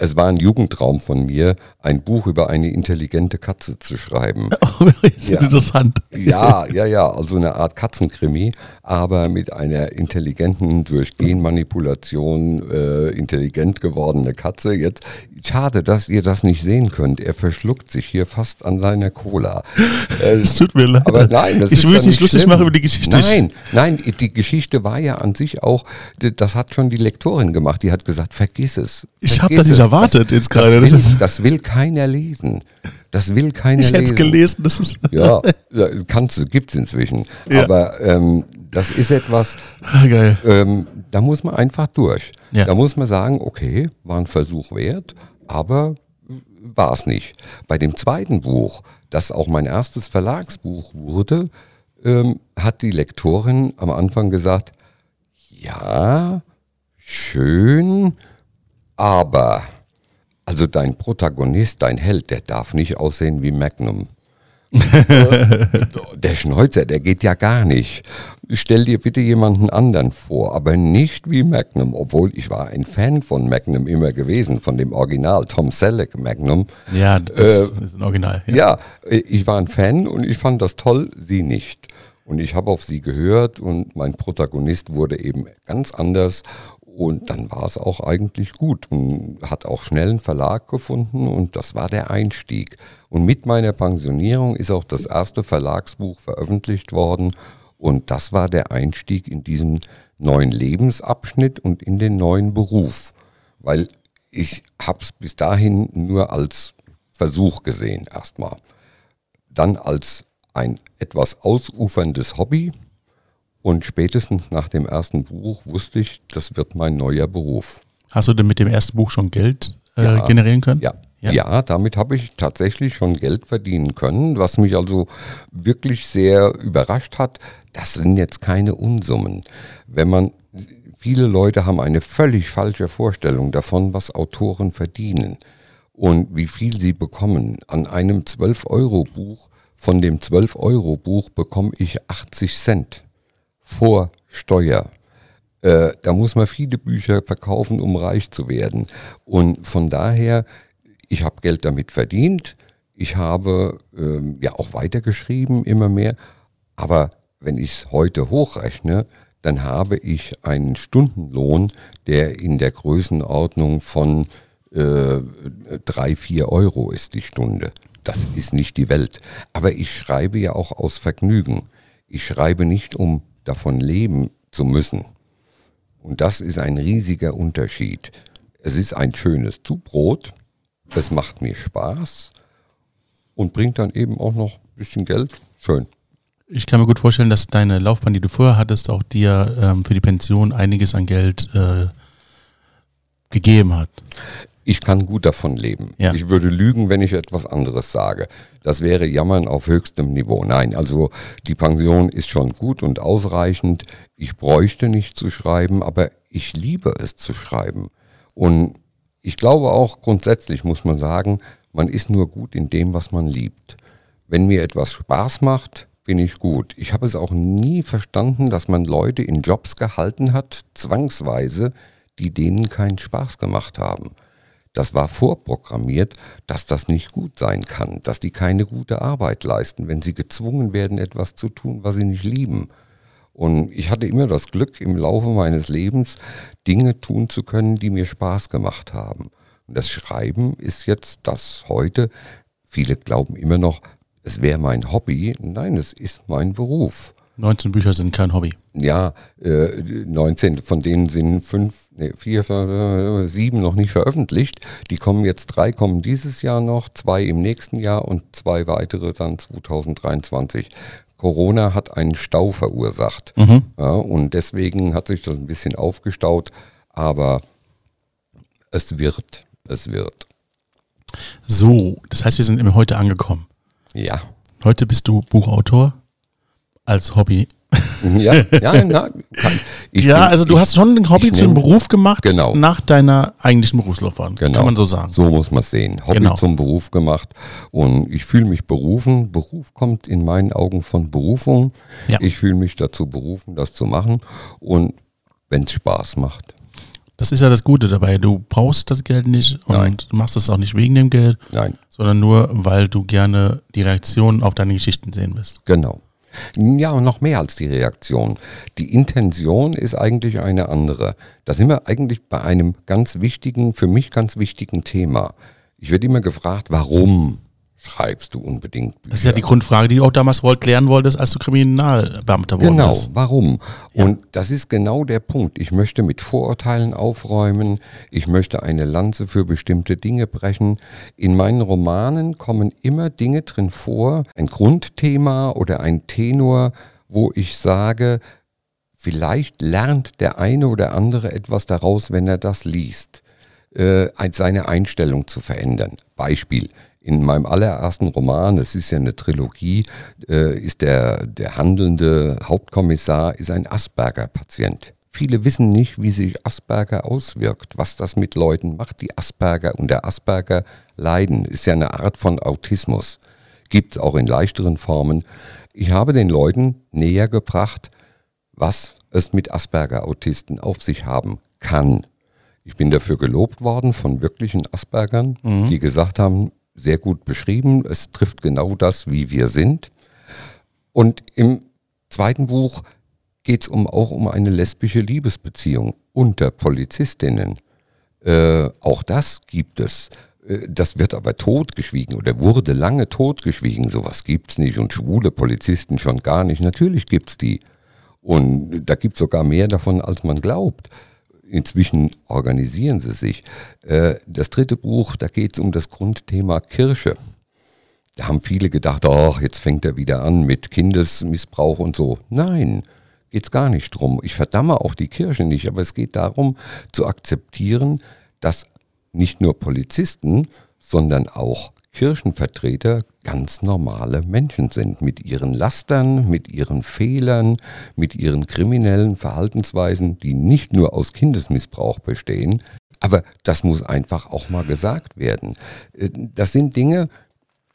es war ein Jugendtraum von mir, ein Buch über eine intelligente Katze zu schreiben. Oh, ja. interessant. Ja, ja, ja, also eine Art Katzenkrimi, aber mit einer intelligenten, durch Genmanipulation äh, intelligent gewordene Katze. Jetzt schade, dass ihr das nicht sehen könnt. Er verschluckt sich hier fast an seiner Cola. Es tut mir leid. Aber nein, das ich will es nicht lustig schlimm. machen über die Geschichte. Nein, nein, die Geschichte war ja an sich auch, das hat schon die Lektorin gemacht. Die hat gesagt, vergiss es. Ich habe das nicht erwartet das, jetzt gerade. Das, das, das, will keiner lesen. Das will keiner ich lesen. Ich hätte es gelesen. Das ist ja, kannst es inzwischen. Ja. Aber ähm, das ist etwas, ah. Ähm, da muss man einfach durch. Ja. Da muss man sagen, okay, war ein Versuch wert, aber war es nicht. Bei dem zweiten Buch, das auch mein erstes Verlagsbuch wurde, ähm, hat die Lektorin am Anfang gesagt, ja, schön, aber also dein Protagonist, dein Held, der darf nicht aussehen wie Magnum. der Schnäuzer, der geht ja gar nicht. Stell dir bitte jemanden anderen vor, aber nicht wie Magnum, obwohl ich war ein Fan von Magnum immer gewesen, von dem Original Tom Selleck Magnum. Ja, das äh, ist ein Original. Ja. ja, ich war ein Fan und ich fand das toll, sie nicht. Und ich habe auf sie gehört und mein Protagonist wurde eben ganz anders und dann war es auch eigentlich gut und hat auch schnell einen Verlag gefunden und das war der Einstieg. Und mit meiner Pensionierung ist auch das erste Verlagsbuch veröffentlicht worden und das war der Einstieg in diesen neuen Lebensabschnitt und in den neuen Beruf. Weil ich habe es bis dahin nur als Versuch gesehen erstmal. Dann als ein etwas ausuferndes Hobby, und spätestens nach dem ersten Buch wusste ich, das wird mein neuer Beruf. Hast du denn mit dem ersten Buch schon Geld äh, ja, generieren können? Ja. Ja, ja damit habe ich tatsächlich schon Geld verdienen können, was mich also wirklich sehr überrascht hat. Das sind jetzt keine Unsummen. Wenn man, viele Leute haben eine völlig falsche Vorstellung davon, was Autoren verdienen und wie viel sie bekommen. An einem 12-Euro-Buch, von dem 12-Euro-Buch bekomme ich 80 Cent vor Steuer. Äh, da muss man viele Bücher verkaufen, um reich zu werden. Und von daher, ich habe Geld damit verdient. Ich habe ähm, ja auch weitergeschrieben, immer mehr. Aber wenn ich es heute hochrechne, dann habe ich einen Stundenlohn, der in der Größenordnung von äh, drei, vier Euro ist die Stunde. Das ist nicht die Welt. Aber ich schreibe ja auch aus Vergnügen. Ich schreibe nicht, um davon leben zu müssen. Und das ist ein riesiger Unterschied. Es ist ein schönes Zubrot, es macht mir Spaß und bringt dann eben auch noch ein bisschen Geld. Schön. Ich kann mir gut vorstellen, dass deine Laufbahn, die du vorher hattest, auch dir ähm, für die Pension einiges an Geld äh, gegeben hat ich kann gut davon leben. Ja. Ich würde lügen, wenn ich etwas anderes sage. Das wäre Jammern auf höchstem Niveau. Nein, also die Pension ist schon gut und ausreichend. Ich bräuchte nicht zu schreiben, aber ich liebe es zu schreiben. Und ich glaube auch grundsätzlich muss man sagen, man ist nur gut in dem, was man liebt. Wenn mir etwas Spaß macht, bin ich gut. Ich habe es auch nie verstanden, dass man Leute in Jobs gehalten hat, zwangsweise, die denen keinen Spaß gemacht haben. Das war vorprogrammiert, dass das nicht gut sein kann, dass die keine gute Arbeit leisten, wenn sie gezwungen werden, etwas zu tun, was sie nicht lieben. Und ich hatte immer das Glück, im Laufe meines Lebens Dinge tun zu können, die mir Spaß gemacht haben. Und das Schreiben ist jetzt das heute. Viele glauben immer noch, es wäre mein Hobby. Nein, es ist mein Beruf. 19 Bücher sind kein Hobby. Ja, äh, 19, von denen sind fünf, nee, vier, äh, sieben noch nicht veröffentlicht. Die kommen jetzt, drei kommen dieses Jahr noch, zwei im nächsten Jahr und zwei weitere dann 2023. Corona hat einen Stau verursacht. Mhm. Ja, und deswegen hat sich das ein bisschen aufgestaut, aber es wird, es wird. So, das heißt, wir sind heute angekommen. Ja. Heute bist du Buchautor als Hobby. Ja, ja, na, ja also du ich, hast schon ein Hobby zum Beruf gemacht genau. nach deiner eigentlichen Berufslaufbahn. Genau. Kann man so sagen. So muss man es sehen. Hobby genau. zum Beruf gemacht und ich fühle mich berufen. Beruf kommt in meinen Augen von Berufung. Ja. Ich fühle mich dazu berufen, das zu machen und wenn es Spaß macht. Das ist ja das Gute dabei. Du brauchst das Geld nicht und Nein. machst es auch nicht wegen dem Geld, Nein. sondern nur, weil du gerne die Reaktion auf deine Geschichten sehen willst. Genau. Ja, noch mehr als die Reaktion. Die Intention ist eigentlich eine andere. Da sind wir eigentlich bei einem ganz wichtigen, für mich ganz wichtigen Thema. Ich werde immer gefragt, warum? Schreibst du unbedingt Bücher. Das ist ja die Grundfrage, die du auch damals wollt, lernen wolltest, als du Kriminalbeamter wurdest. Genau, warum? Ja. Und das ist genau der Punkt. Ich möchte mit Vorurteilen aufräumen, ich möchte eine Lanze für bestimmte Dinge brechen. In meinen Romanen kommen immer Dinge drin vor, ein Grundthema oder ein Tenor, wo ich sage, vielleicht lernt der eine oder andere etwas daraus, wenn er das liest äh, seine Einstellung zu verändern. Beispiel, in meinem allerersten Roman, es ist ja eine Trilogie, äh, ist der, der handelnde Hauptkommissar ist ein Asperger-Patient. Viele wissen nicht, wie sich Asperger auswirkt, was das mit Leuten macht, die Asperger und der Asperger leiden. Ist ja eine Art von Autismus. gibt es auch in leichteren Formen. Ich habe den Leuten näher gebracht, was es mit Asperger-Autisten auf sich haben kann. Ich bin dafür gelobt worden von wirklichen Aspergern, mhm. die gesagt haben, sehr gut beschrieben, es trifft genau das, wie wir sind. Und im zweiten Buch geht es um, auch um eine lesbische Liebesbeziehung unter Polizistinnen. Äh, auch das gibt es. Äh, das wird aber totgeschwiegen oder wurde lange totgeschwiegen. Sowas gibt es nicht und schwule Polizisten schon gar nicht. Natürlich gibt es die. Und da gibt es sogar mehr davon, als man glaubt. Inzwischen organisieren sie sich. Äh, das dritte Buch, da geht es um das Grundthema Kirche. Da haben viele gedacht, ach, jetzt fängt er wieder an mit Kindesmissbrauch und so. Nein, geht es gar nicht drum. Ich verdamme auch die Kirche nicht, aber es geht darum zu akzeptieren, dass nicht nur Polizisten, sondern auch Kirchenvertreter ganz normale Menschen sind mit ihren Lastern, mit ihren Fehlern, mit ihren kriminellen Verhaltensweisen, die nicht nur aus Kindesmissbrauch bestehen. Aber das muss einfach auch mal gesagt werden. Äh, das sind Dinge,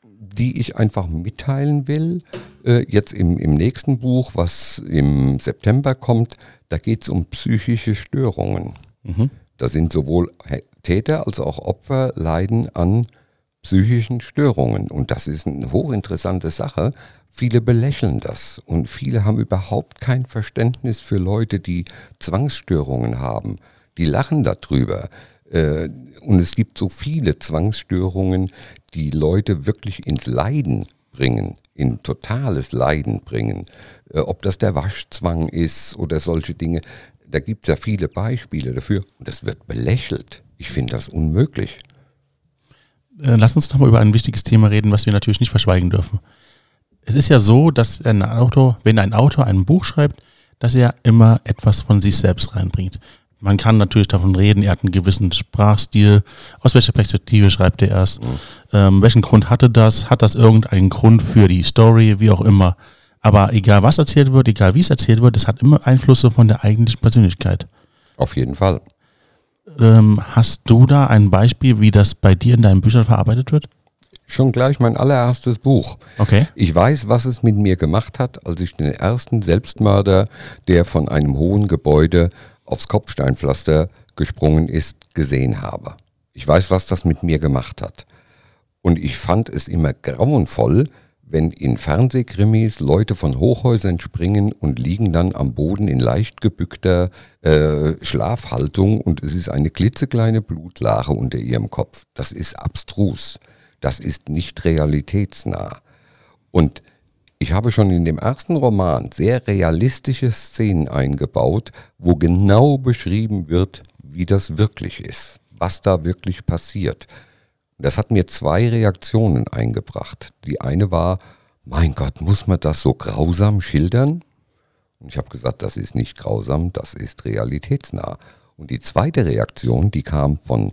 die ich einfach mitteilen will. Äh, jetzt im, im nächsten Buch, was im September kommt, da geht es um psychische Störungen. Mhm. Da sind sowohl Täter als auch Opfer leiden an psychischen Störungen. Und das ist eine hochinteressante Sache. Viele belächeln das und viele haben überhaupt kein Verständnis für Leute, die Zwangsstörungen haben. Die lachen darüber. Äh, und es gibt so viele Zwangsstörungen, die Leute wirklich ins Leiden bringen, in totales Leiden bringen. Äh, ob das der Waschzwang ist oder solche Dinge. Da gibt es ja viele Beispiele dafür und das wird belächelt. Ich finde das unmöglich. Äh, lass uns doch mal über ein wichtiges Thema reden, was wir natürlich nicht verschweigen dürfen. Es ist ja so, dass ein Autor, wenn ein Autor ein Buch schreibt, dass er immer etwas von sich selbst reinbringt. Man kann natürlich davon reden, er hat einen gewissen Sprachstil. Aus welcher Perspektive schreibt er erst? Mhm. Ähm, welchen Grund hatte das? Hat das irgendeinen Grund für die Story? Wie auch immer. Aber egal was erzählt wird, egal wie es erzählt wird, es hat immer Einflüsse von der eigentlichen Persönlichkeit. Auf jeden Fall. Ähm, hast du da ein Beispiel, wie das bei dir in deinen Büchern verarbeitet wird? Schon gleich mein allererstes Buch. Okay. Ich weiß, was es mit mir gemacht hat, als ich den ersten Selbstmörder, der von einem hohen Gebäude aufs Kopfsteinpflaster gesprungen ist, gesehen habe. Ich weiß, was das mit mir gemacht hat. Und ich fand es immer grauenvoll, wenn in Fernsehkrimis Leute von Hochhäusern springen und liegen dann am Boden in leicht gebückter äh, Schlafhaltung und es ist eine klitzekleine Blutlache unter ihrem Kopf. Das ist abstrus. Das ist nicht realitätsnah. Und ich habe schon in dem ersten Roman sehr realistische Szenen eingebaut, wo genau beschrieben wird, wie das wirklich ist, was da wirklich passiert. Das hat mir zwei Reaktionen eingebracht. Die eine war, mein Gott, muss man das so grausam schildern? Und ich habe gesagt, das ist nicht grausam, das ist realitätsnah. Und die zweite Reaktion, die kam von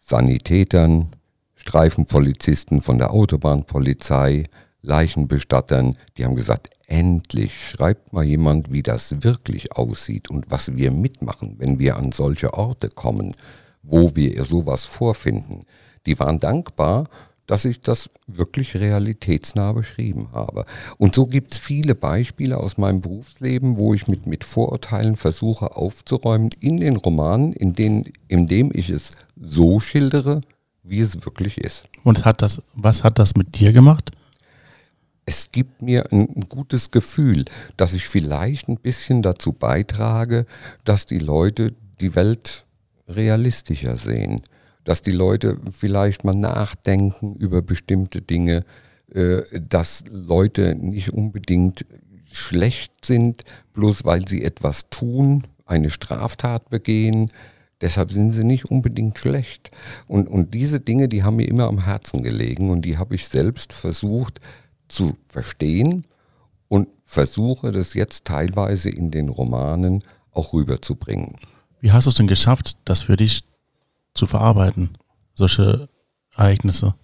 Sanitätern, Streifenpolizisten von der Autobahnpolizei, Leichenbestattern, die haben gesagt, endlich schreibt mal jemand, wie das wirklich aussieht und was wir mitmachen, wenn wir an solche Orte kommen, wo wir sowas vorfinden. Die waren dankbar, dass ich das wirklich realitätsnah beschrieben habe. Und so gibt es viele Beispiele aus meinem Berufsleben, wo ich mit, mit Vorurteilen versuche aufzuräumen in den Romanen, in, denen, in dem ich es so schildere, wie es wirklich ist. Und hat das, was hat das mit dir gemacht? es gibt mir ein gutes Gefühl, dass ich vielleicht ein bisschen dazu beitrage, dass die Leute die Welt realistischer sehen, dass die Leute vielleicht mal nachdenken über bestimmte Dinge, äh, dass Leute nicht unbedingt schlecht sind, bloß weil sie etwas tun, eine Straftat begehen. Deshalb sind sie nicht unbedingt schlecht. Und, und diese Dinge, die haben mir immer am Herzen gelegen und die habe ich selbst versucht zu verstehen und versuche das jetzt teilweise in den Romanen auch rüberzubringen. Wie hast du es denn geschafft, das für dich zu verarbeiten, solche Ereignisse?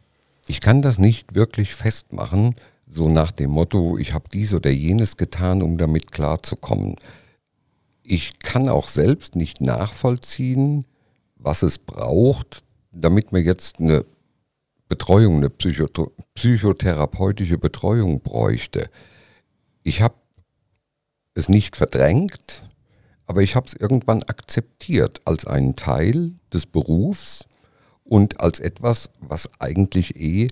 Ich kann das nicht wirklich festmachen, so nach dem Motto, ich habe dies oder jenes getan, um damit klarzukommen. Ich kann auch selbst nicht nachvollziehen, was es braucht, damit man jetzt eine Betreuung, eine psychotherapeutische Betreuung bräuchte. Ich habe es nicht verdrängt, aber ich habe es irgendwann akzeptiert als einen Teil des Berufs und als etwas, was eigentlich eh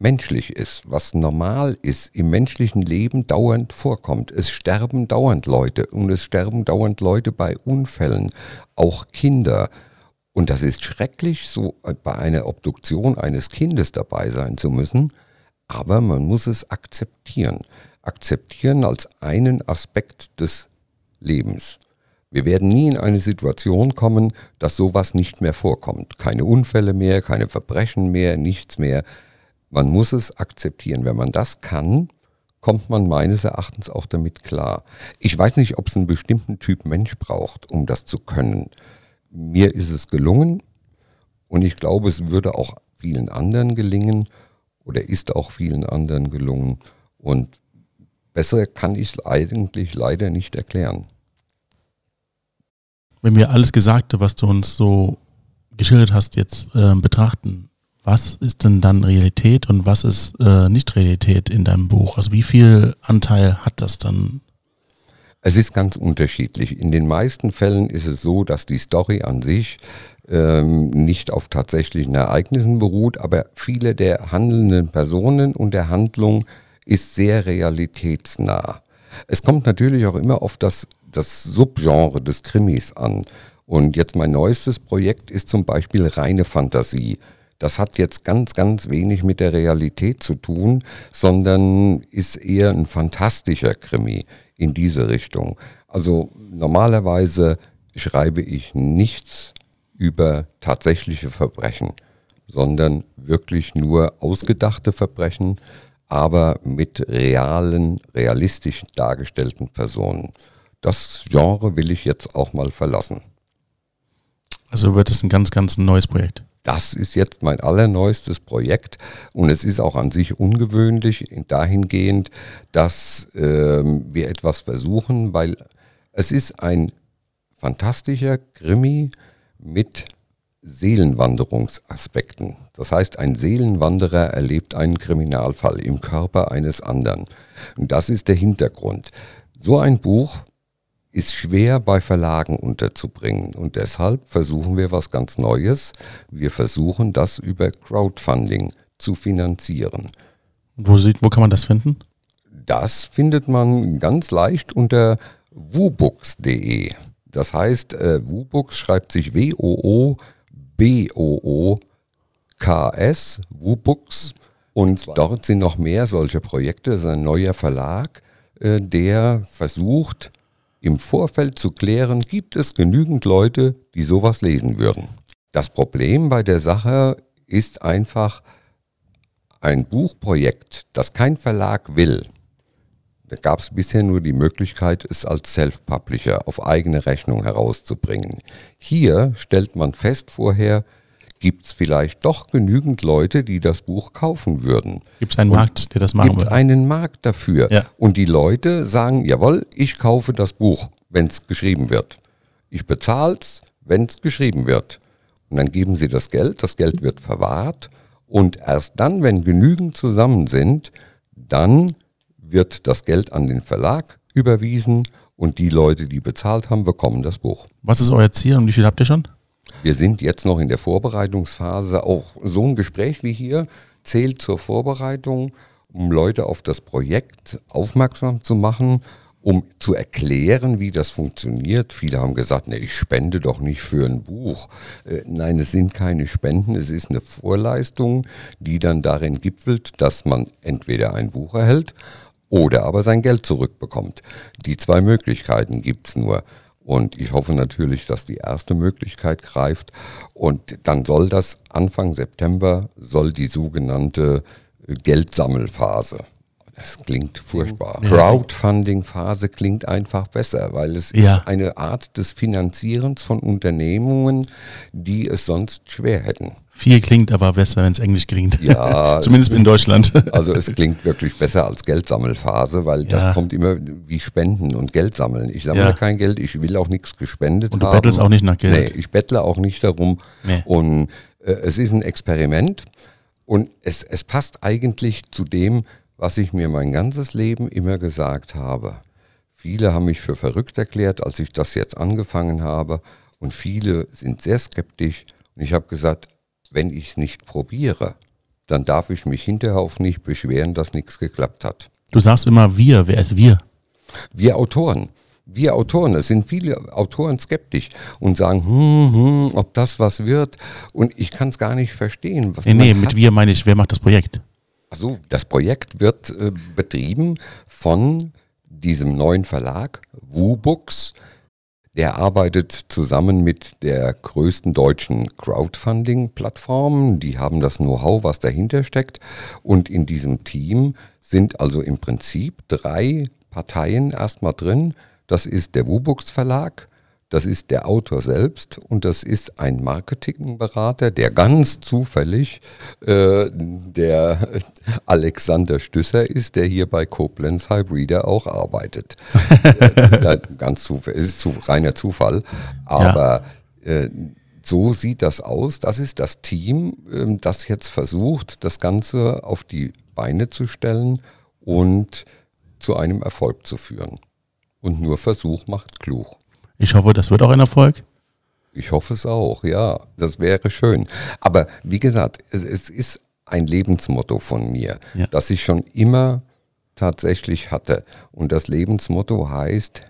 menschlich ist, was normal ist, im menschlichen Leben dauernd vorkommt. Es sterben dauernd Leute und es sterben dauernd Leute bei Unfällen, auch Kinder. Und das ist schrecklich, so bei einer Obduktion eines Kindes dabei sein zu müssen, aber man muss es akzeptieren. Akzeptieren als einen Aspekt des Lebens. Wir werden nie in eine Situation kommen, dass sowas nicht mehr vorkommt. Keine Unfälle mehr, keine Verbrechen mehr, nichts mehr. Man muss es akzeptieren. Wenn man das kann, kommt man meines Erachtens auch damit klar. Ich weiß nicht, ob es einen bestimmten Typ Mensch braucht, um das zu können. Mir ist es gelungen und ich glaube, es würde auch vielen anderen gelingen oder ist auch vielen anderen gelungen. Und besser kann ich es eigentlich leider nicht erklären. Wenn wir alles Gesagte, was du uns so geschildert hast, jetzt äh, betrachten, was ist denn dann Realität und was ist äh, nicht Realität in deinem Buch? Also wie viel Anteil hat das dann? Es ist ganz unterschiedlich. In den meisten Fällen ist es so, dass die Story an sich ähm, nicht auf tatsächlichen Ereignissen beruht, aber viele der handelnden Personen und der Handlung ist sehr realitätsnah. Es kommt natürlich auch immer auf das, das Subgenre des Krimis an. Und jetzt mein neuestes Projekt ist zum Beispiel reine Fantasie. Das hat jetzt ganz, ganz wenig mit der Realität zu tun, sondern ist eher ein fantastischer Krimi in diese Richtung. Also normalerweise schreibe ich nichts über tatsächliche Verbrechen, sondern wirklich nur ausgedachte Verbrechen, aber mit realen, realistisch dargestellten Personen. Das Genre will ich jetzt auch mal verlassen. Also wird es ein ganz, ganz neues Projekt das ist jetzt mein allerneuestes Projekt und es ist auch an sich ungewöhnlich dahingehend, dass ähm, wir etwas versuchen, weil es ist ein fantastischer Krimi mit Seelenwanderungsaspekten. Das heißt, ein Seelenwanderer erlebt einen Kriminalfall im Körper eines anderen. Und das ist der Hintergrund. So ein Buch ist schwer bei Verlagen unterzubringen und deshalb versuchen wir was ganz Neues. Wir versuchen das über Crowdfunding zu finanzieren. Wo, sieht, wo kann man das finden? Das findet man ganz leicht unter wubooks.de. Das heißt, äh, Wubooks schreibt sich W-O-O-B-O-O-K-S, Wubooks. Und dort sind noch mehr solche Projekte. Das ist ein neuer Verlag, äh, der versucht, im Vorfeld zu klären, gibt es genügend Leute, die sowas lesen würden. Das Problem bei der Sache ist einfach ein Buchprojekt, das kein Verlag will. Da gab es bisher nur die Möglichkeit, es als Self-Publisher auf eigene Rechnung herauszubringen. Hier stellt man fest vorher, gibt es vielleicht doch genügend Leute, die das Buch kaufen würden. Gibt es einen Und Markt, der das machen Gibt es einen Markt dafür. Ja. Und die Leute sagen, jawohl, ich kaufe das Buch, wenn es geschrieben wird. Ich bezahle es, wenn es geschrieben wird. Und dann geben sie das Geld, das Geld wird verwahrt. Und erst dann, wenn genügend zusammen sind, dann wird das Geld an den Verlag überwiesen und die Leute, die bezahlt haben, bekommen das Buch. Was ist euer Ziel und wie viel habt ihr schon? Wir sind jetzt noch in der Vorbereitungsphase. Auch so ein Gespräch wie hier zählt zur Vorbereitung, um Leute auf das Projekt aufmerksam zu machen, um zu erklären, wie das funktioniert. Viele haben gesagt, nee, ich spende doch nicht für ein Buch. Äh, nein, es sind keine Spenden, es ist eine Vorleistung, die dann darin gipfelt, dass man entweder ein Buch erhält oder aber sein Geld zurückbekommt. Die zwei Möglichkeiten gibt es nur. Und ich hoffe natürlich, dass die erste Möglichkeit greift. Und dann soll das Anfang September, soll die sogenannte Geldsammelphase. Das klingt furchtbar. Crowdfunding-Phase klingt einfach besser, weil es ja. ist eine Art des Finanzierens von Unternehmungen, die es sonst schwer hätten. Viel klingt aber besser, wenn es Englisch klingt. Ja. Zumindest in Deutschland. Also es klingt wirklich besser als Geldsammelphase, weil ja. das kommt immer wie Spenden und Geld sammeln. Ich sammle ja. kein Geld, ich will auch nichts gespendet Und du haben. bettelst auch nicht nach Geld. Nee, ich bettle auch nicht darum. Nee. Und äh, es ist ein Experiment Und es, es passt eigentlich zu dem, was ich mir mein ganzes Leben immer gesagt habe. Viele haben mich für verrückt erklärt, als ich das jetzt angefangen habe. Und viele sind sehr skeptisch. Und ich habe gesagt, wenn ich es nicht probiere, dann darf ich mich hinterher auch nicht beschweren, dass nichts geklappt hat. Du sagst immer wir, wer ist wir? Wir Autoren. Wir Autoren, es sind viele Autoren skeptisch und sagen, hm, hm, ob das was wird. Und ich kann es gar nicht verstehen. Was nee, nee, mit wir meine ich, wer macht das Projekt? Also das Projekt wird äh, betrieben von diesem neuen Verlag, WooBooks. Der arbeitet zusammen mit der größten deutschen Crowdfunding-Plattform. Die haben das Know-how, was dahinter steckt. Und in diesem Team sind also im Prinzip drei Parteien erstmal drin. Das ist der WooBooks Verlag, das ist der Autor selbst und das ist ein Marketingberater, der ganz zufällig äh, der Alexander Stüsser ist, der hier bei Koblenz Hybrida auch arbeitet. äh, ganz zufällig, ist zu, reiner Zufall, aber ja. äh, so sieht das aus. Das ist das Team, ähm, das jetzt versucht, das Ganze auf die Beine zu stellen und zu einem Erfolg zu führen. Und nur Versuch macht klug. Ich hoffe, das wird auch ein Erfolg. Ich hoffe es auch, ja. Das wäre schön. Aber wie gesagt, es, es ist ein Lebensmotto von mir, ja. das ich schon immer tatsächlich hatte. Und das Lebensmotto heißt,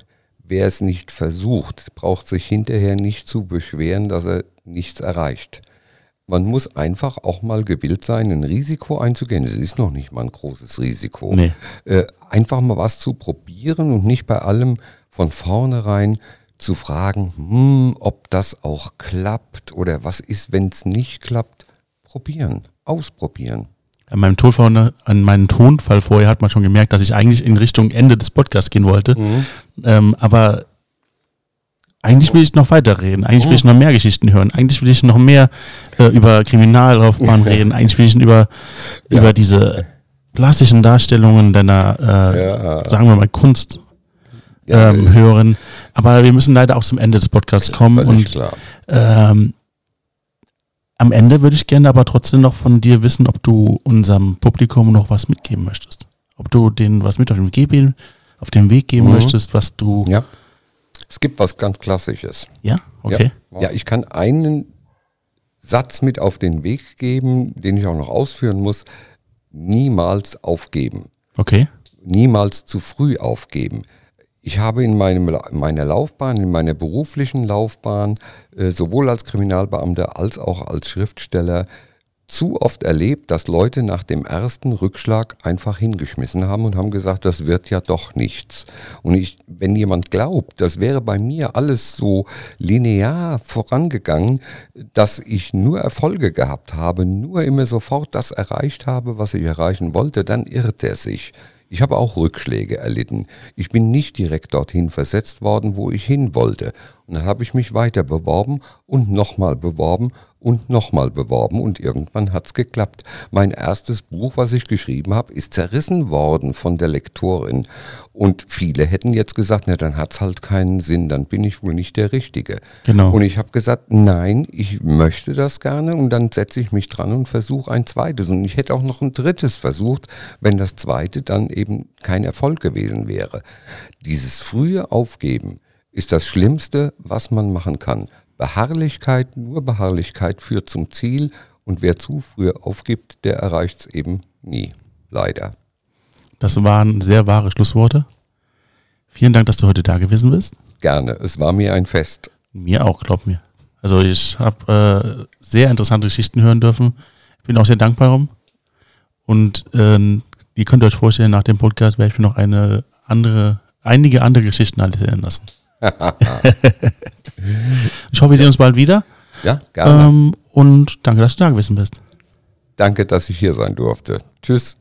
wer es nicht versucht, braucht sich hinterher nicht zu beschweren, dass er nichts erreicht. Man muss einfach auch mal gewillt sein, ein Risiko einzugehen. Es ist noch nicht mal ein großes Risiko. Nee. Äh, einfach mal was zu probieren und nicht bei allem von vornherein zu fragen, hm, ob das auch klappt oder was ist, wenn es nicht klappt. Probieren, ausprobieren. An meinem, Tonfall, an meinem Tonfall vorher hat man schon gemerkt, dass ich eigentlich in Richtung Ende des Podcasts gehen wollte. Mhm. Ähm, aber eigentlich will ich noch weiterreden. Eigentlich will ich noch mehr Geschichten hören. Eigentlich will ich noch mehr äh, über Kriminallaufbahn reden. Eigentlich will ich über, ja. über diese plastischen Darstellungen deiner, äh, ja. sagen wir mal, Kunst ähm, hören. Aber wir müssen leider auch zum Ende des Podcasts kommen. Und ähm, am Ende würde ich gerne aber trotzdem noch von dir wissen, ob du unserem Publikum noch was mitgeben möchtest. Ob du denen was mit auf den Weg geben, auf den Weg geben mhm. möchtest, was du ja. Es gibt was ganz Klassisches. Ja, okay. Ja, ja, ich kann einen Satz mit auf den Weg geben, den ich auch noch ausführen muss. Niemals aufgeben. Okay. Niemals zu früh aufgeben. Ich habe in meinem, meiner Laufbahn, in meiner beruflichen Laufbahn, äh, sowohl als Kriminalbeamter als auch als Schriftsteller zu oft erlebt, dass Leute nach dem ersten Rückschlag einfach hingeschmissen haben und haben gesagt, das wird ja doch nichts. Und ich, wenn jemand glaubt, das wäre bei mir alles so linear vorangegangen, dass ich nur Erfolge gehabt habe, nur immer sofort das erreicht habe, was ich erreichen wollte, dann irrt er sich. Ich habe auch Rückschläge erlitten. Ich bin nicht direkt dorthin versetzt worden, wo ich hin wollte. Und dann habe ich mich weiter beworben und nochmal beworben und nochmal beworben und irgendwann hat's geklappt. Mein erstes Buch, was ich geschrieben habe, ist zerrissen worden von der Lektorin. Und viele hätten jetzt gesagt, na dann hat's halt keinen Sinn, dann bin ich wohl nicht der Richtige. Genau. Und ich habe gesagt, nein, ich möchte das gerne und dann setze ich mich dran und versuche ein zweites. Und ich hätte auch noch ein drittes versucht, wenn das zweite dann eben kein Erfolg gewesen wäre. Dieses frühe Aufgeben ist das Schlimmste, was man machen kann. Beharrlichkeit, nur Beharrlichkeit führt zum Ziel und wer zu früh aufgibt, der erreicht es eben nie. Leider. Das waren sehr wahre Schlussworte. Vielen Dank, dass du heute da gewesen bist. Gerne, es war mir ein Fest. Mir auch, glaub mir. Also ich habe äh, sehr interessante Geschichten hören dürfen. Ich bin auch sehr dankbar darum. Und äh, ihr könnt euch vorstellen, nach dem Podcast werde ich mir noch eine andere, einige andere Geschichten erzählen lassen. Ich hoffe, wir sehen uns bald wieder. Ja, gerne. Ähm, und danke, dass du da gewesen bist. Danke, dass ich hier sein durfte. Tschüss.